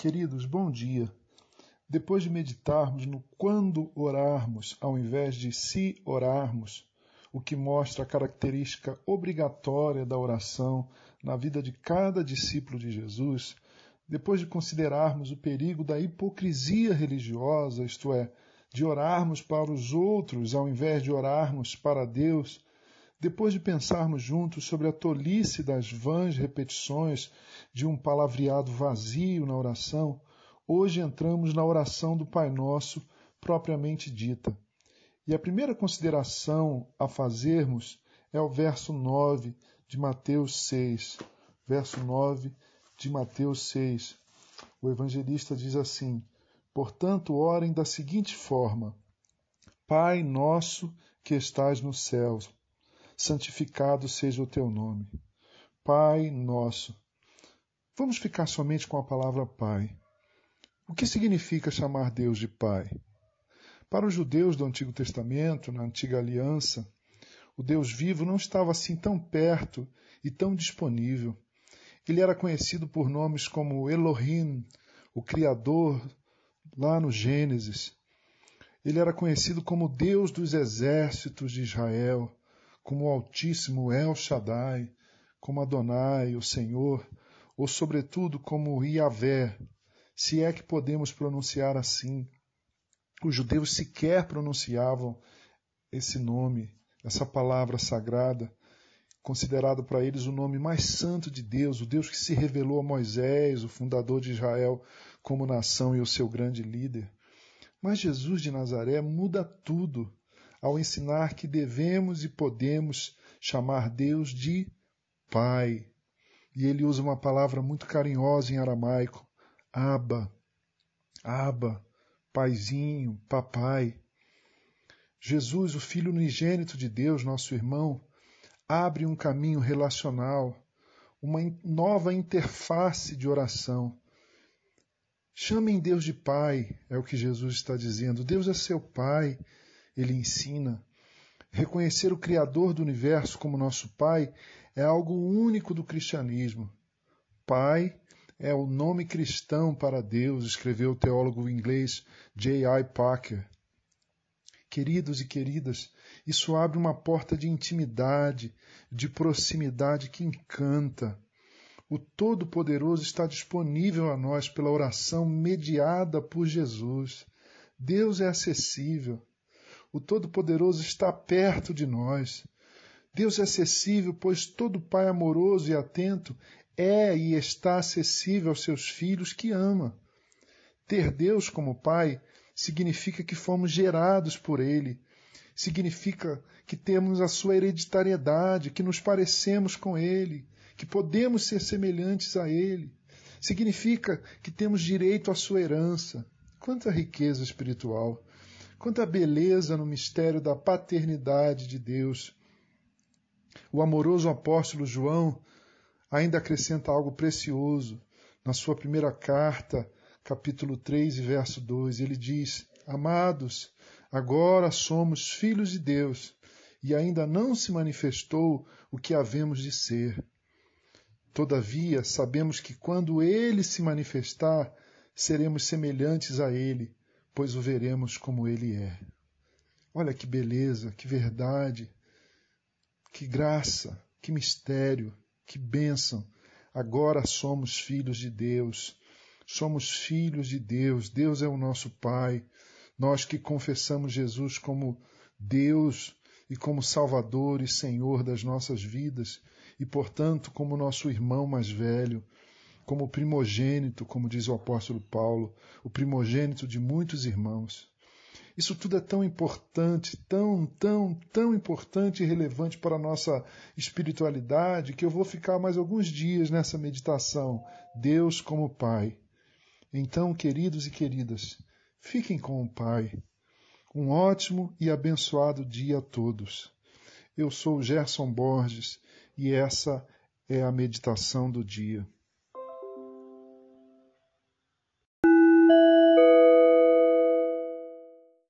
Queridos, bom dia. Depois de meditarmos no quando orarmos, ao invés de se orarmos, o que mostra a característica obrigatória da oração na vida de cada discípulo de Jesus, depois de considerarmos o perigo da hipocrisia religiosa, isto é, de orarmos para os outros ao invés de orarmos para Deus, depois de pensarmos juntos sobre a tolice das vãs repetições de um palavreado vazio na oração, hoje entramos na oração do Pai Nosso propriamente dita. E a primeira consideração a fazermos é o verso 9 de Mateus 6. Verso 9 de Mateus 6. O evangelista diz assim: Portanto, orem da seguinte forma: Pai nosso que estás nos céus, santificado seja o teu nome. Pai nosso. Vamos ficar somente com a palavra Pai. O que significa chamar Deus de Pai? Para os judeus do Antigo Testamento, na Antiga Aliança, o Deus vivo não estava assim tão perto e tão disponível. Ele era conhecido por nomes como Elohim, o Criador, lá no Gênesis. Ele era conhecido como Deus dos exércitos de Israel, como o Altíssimo El Shaddai, como Adonai, o Senhor, ou sobretudo como Yahvé, se é que podemos pronunciar assim. Os judeus sequer pronunciavam esse nome, essa palavra sagrada, considerado para eles o nome mais santo de Deus, o Deus que se revelou a Moisés, o fundador de Israel, como nação e o seu grande líder. Mas Jesus de Nazaré muda tudo ao ensinar que devemos e podemos chamar Deus de Pai. E ele usa uma palavra muito carinhosa em aramaico, Abba, Abba, paizinho, papai. Jesus, o Filho unigênito de Deus, nosso irmão, abre um caminho relacional, uma nova interface de oração. Chamem Deus de Pai, é o que Jesus está dizendo. Deus é seu Pai ele ensina. Reconhecer o Criador do universo como nosso Pai é algo único do cristianismo. Pai é o nome cristão para Deus, escreveu o teólogo inglês J.I. Packer. Queridos e queridas, isso abre uma porta de intimidade, de proximidade que encanta. O Todo-Poderoso está disponível a nós pela oração mediada por Jesus. Deus é acessível. O Todo-Poderoso está perto de nós. Deus é acessível, pois todo Pai amoroso e atento é e está acessível aos seus filhos que ama. Ter Deus como Pai significa que fomos gerados por Ele, significa que temos a sua hereditariedade, que nos parecemos com Ele, que podemos ser semelhantes a Ele, significa que temos direito à sua herança. Quanta riqueza espiritual! Quanta beleza no mistério da paternidade de Deus. O amoroso apóstolo João ainda acrescenta algo precioso. Na sua primeira carta, capítulo 3 verso 2, ele diz: Amados, agora somos filhos de Deus, e ainda não se manifestou o que havemos de ser. Todavia, sabemos que quando ele se manifestar, seremos semelhantes a ele, pois o veremos como ele é. Olha que beleza, que verdade, que graça, que mistério, que bênção. Agora somos filhos de Deus. Somos filhos de Deus. Deus é o nosso Pai. Nós que confessamos Jesus como Deus e como Salvador e Senhor das nossas vidas, e portanto como nosso irmão mais velho, como primogênito, como diz o apóstolo Paulo, o primogênito de muitos irmãos. Isso tudo é tão importante, tão, tão, tão importante e relevante para a nossa espiritualidade que eu vou ficar mais alguns dias nessa meditação. Deus como Pai. Então, queridos e queridas, fiquem com o Pai. Um ótimo e abençoado dia a todos. Eu sou Gerson Borges e essa é a meditação do dia.